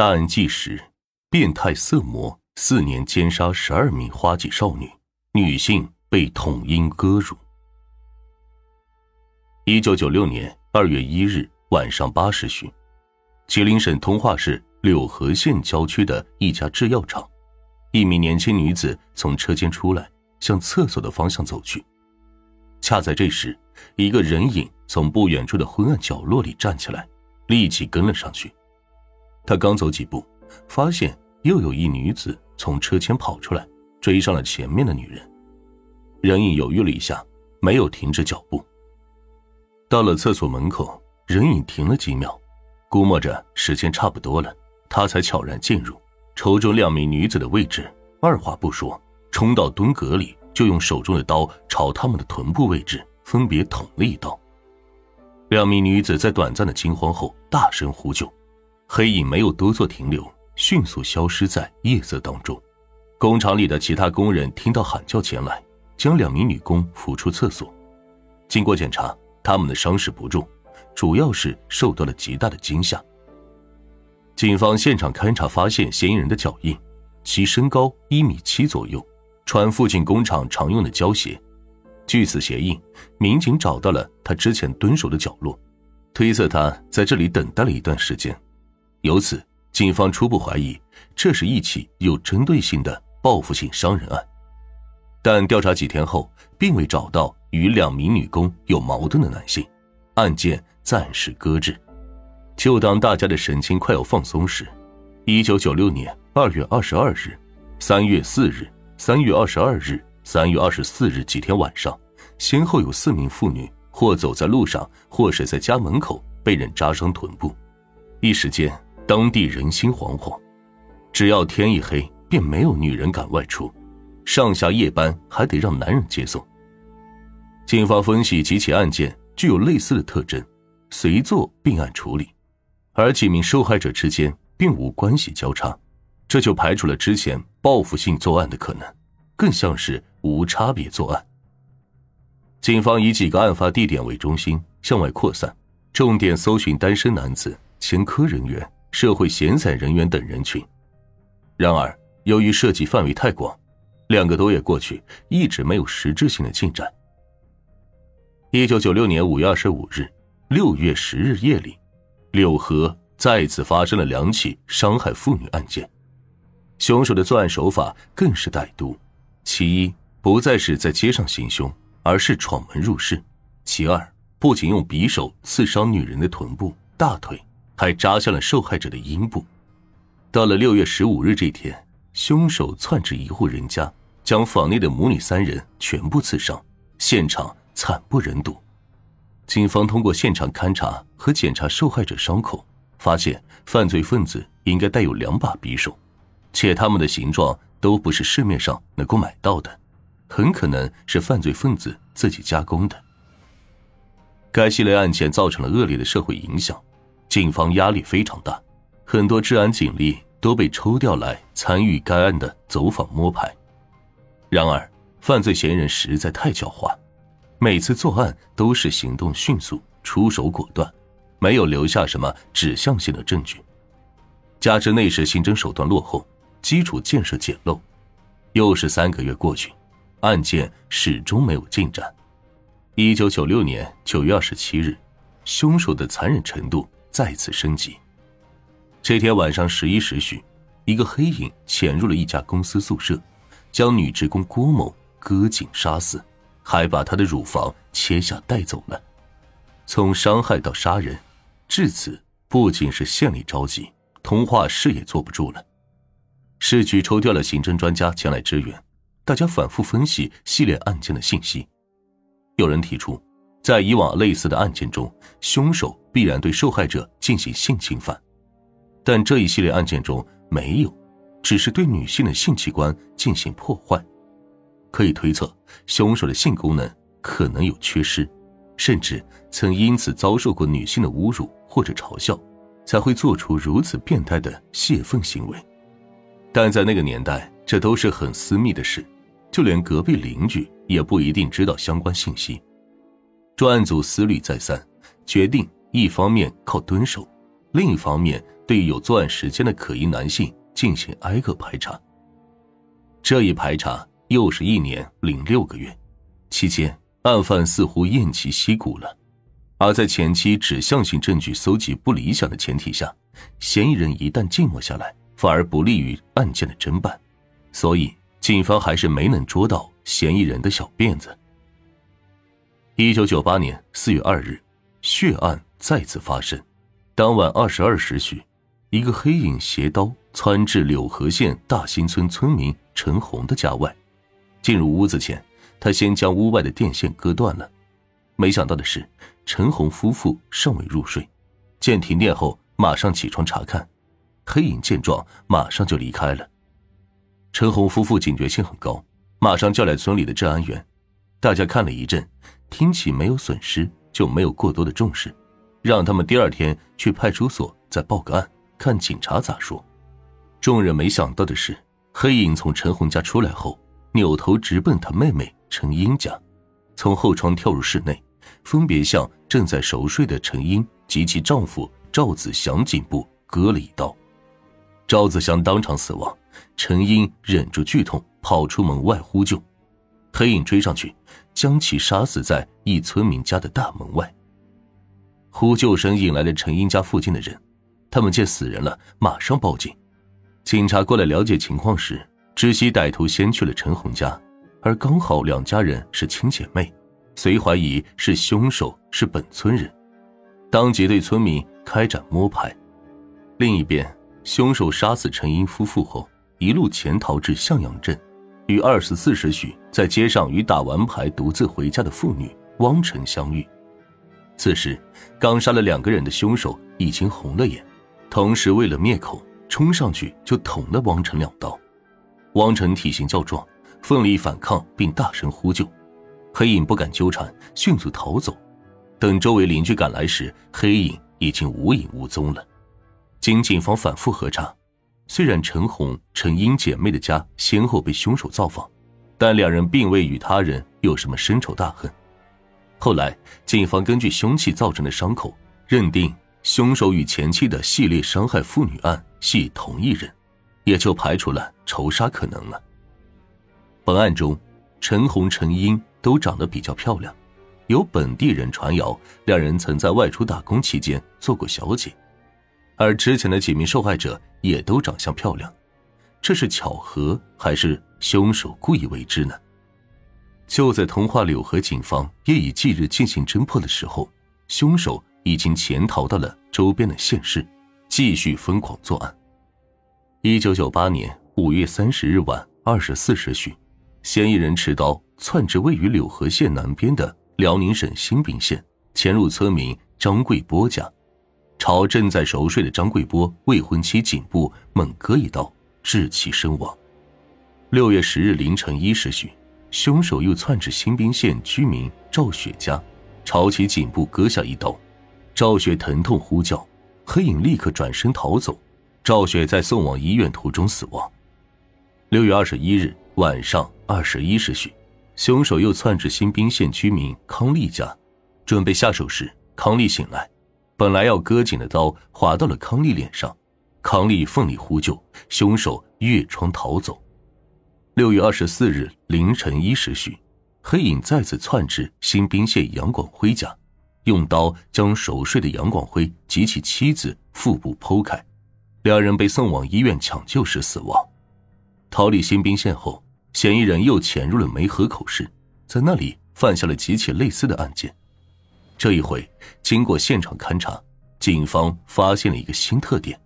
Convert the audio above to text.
大案纪实：变态色魔四年奸杀十二名花季少女，女性被统阴割乳。一九九六年二月一日晚上八时许，吉林省通化市柳河县郊区的一家制药厂，一名年轻女子从车间出来，向厕所的方向走去。恰在这时，一个人影从不远处的昏暗角落里站起来，立即跟了上去。他刚走几步，发现又有一女子从车前跑出来，追上了前面的女人。人影犹豫了一下，没有停止脚步。到了厕所门口，人影停了几秒，估摸着时间差不多了，他才悄然进入，瞅准两名女子的位置，二话不说，冲到蹲格里。就用手中的刀朝他们的臀部位置分别捅了一刀。两名女子在短暂的惊慌后大声呼救，黑影没有多做停留，迅速消失在夜色当中。工厂里的其他工人听到喊叫前来，将两名女工扶出厕所。经过检查，他们的伤势不重，主要是受到了极大的惊吓。警方现场勘查发现嫌疑人的脚印，其身高一米七左右。穿附近工厂常用的胶鞋，据此鞋印，民警找到了他之前蹲守的角落，推测他在这里等待了一段时间。由此，警方初步怀疑这是一起有针对性的报复性伤人案。但调查几天后，并未找到与两名女工有矛盾的男性，案件暂时搁置。就当大家的神经快要放松时，一九九六年二月二十二日、三月四日。三月二十二日、三月二十四日几天晚上，先后有四名妇女或走在路上，或是在家门口被人扎伤臀部。一时间，当地人心惶惶。只要天一黑，便没有女人敢外出，上下夜班还得让男人接送。警方分析几起案件具有类似的特征，随做并案处理，而几名受害者之间并无关系交叉。这就排除了之前报复性作案的可能，更像是无差别作案。警方以几个案发地点为中心向外扩散，重点搜寻单身男子、前科人员、社会闲散人员等人群。然而，由于涉及范围太广，两个多月过去，一直没有实质性的进展。一九九六年五月二十五日、六月十日夜里，柳河再次发生了两起伤害妇女案件。凶手的作案手法更是歹毒，其一不再是在街上行凶，而是闯门入室；其二不仅用匕首刺伤女人的臀部、大腿，还扎向了受害者的阴部。到了六月十五日这天，凶手窜至一户人家，将房内的母女三人全部刺伤，现场惨不忍睹。警方通过现场勘查和检查受害者伤口，发现犯罪分子应该带有两把匕首。且他们的形状都不是市面上能够买到的，很可能是犯罪分子自己加工的。该系列案件造成了恶劣的社会影响，警方压力非常大，很多治安警力都被抽调来参与该案的走访摸排。然而，犯罪嫌疑人实在太狡猾，每次作案都是行动迅速、出手果断，没有留下什么指向性的证据，加之内时刑侦手段落后。基础建设简陋，又是三个月过去，案件始终没有进展。一九九六年九月二十七日，凶手的残忍程度再次升级。这天晚上十一时许，一个黑影潜入了一家公司宿舍，将女职工郭某割颈杀死，还把她的乳房切下带走了。从伤害到杀人，至此不仅是县里着急，通化市也坐不住了。市局抽调了刑侦专家前来支援，大家反复分析系列案件的信息。有人提出，在以往类似的案件中，凶手必然对受害者进行性侵犯，但这一系列案件中没有，只是对女性的性器官进行破坏。可以推测，凶手的性功能可能有缺失，甚至曾因此遭受过女性的侮辱或者嘲笑，才会做出如此变态的泄愤行为。但在那个年代，这都是很私密的事，就连隔壁邻居也不一定知道相关信息。专案组思虑再三，决定一方面靠蹲守，另一方面对有作案时间的可疑男性进行挨个排查。这一排查又是一年零六个月，期间案犯似乎偃旗息鼓了。而在前期指向性证据搜集不理想的前提下，嫌疑人一旦静默下来，反而不利于案件的侦办，所以警方还是没能捉到嫌疑人的小辫子。一九九八年四月二日，血案再次发生。当晚二十二时许，一个黑影携刀窜至柳河县大新村村民陈红的家外。进入屋子前，他先将屋外的电线割断了。没想到的是，陈红夫妇尚未入睡，见停电后马上起床查看。黑影见状，马上就离开了。陈红夫妇警觉性很高，马上叫来村里的治安员。大家看了一阵。听起没有损失，就没有过多的重视，让他们第二天去派出所再报个案，看警察咋说。众人没想到的是，黑影从陈红家出来后，扭头直奔他妹妹陈英家，从后窗跳入室内，分别向正在熟睡的陈英及其丈夫赵子祥颈部割了一刀，赵子祥当场死亡，陈英忍住剧痛跑出门外呼救。黑影追上去，将其杀死在一村民家的大门外。呼救声引来了陈英家附近的人，他们见死人了，马上报警。警察过来了解情况时，知悉歹徒先去了陈红家，而刚好两家人是亲姐妹，遂怀疑是凶手是本村人，当即对村民开展摸排。另一边，凶手杀死陈英夫妇后，一路潜逃至向阳镇。于二十四时许，在街上与打完牌独自回家的妇女汪晨相遇。此时，刚杀了两个人的凶手已经红了眼，同时为了灭口，冲上去就捅了汪晨两刀。汪晨体型较壮，奋力反抗并大声呼救，黑影不敢纠缠，迅速逃走。等周围邻居赶来时，黑影已经无影无踪了。经警方反复核查。虽然陈红、陈英姐妹的家先后被凶手造访，但两人并未与他人有什么深仇大恨。后来，警方根据凶器造成的伤口，认定凶手与前妻的系列伤害妇女案系同一人，也就排除了仇杀可能了。本案中，陈红、陈英都长得比较漂亮，有本地人传谣，两人曾在外出打工期间做过小姐。而之前的几名受害者也都长相漂亮，这是巧合还是凶手故意为之呢？就在通化柳河警方夜以继日进行侦破的时候，凶手已经潜逃到了周边的县市，继续疯狂作案。一九九八年五月三十日晚二十四时许，嫌疑人持刀窜至位于柳河县南边的辽宁省新宾县，潜入村民张贵波家。朝正在熟睡的张贵波未婚妻颈部猛割一刀，致其身亡。六月十日凌晨一时许，凶手又窜至新宾县居民赵雪家，朝其颈部割下一刀。赵雪疼痛呼叫，黑影立刻转身逃走。赵雪在送往医院途中死亡。六月二十一日晚上二十一时许，凶手又窜至新宾县居民康丽家，准备下手时，康丽醒来。本来要割颈的刀划到了康丽脸上，康丽奋力呼救，凶手越窗逃走。六月二十四日凌晨一时许，黑影再次窜至新宾县杨广辉家，用刀将熟睡的杨广辉及其妻子腹部剖开，两人被送往医院抢救时死亡。逃离新宾县后，嫌疑人又潜入了梅河口市，在那里犯下了几起类似的案件。这一回，经过现场勘查，警方发现了一个新特点：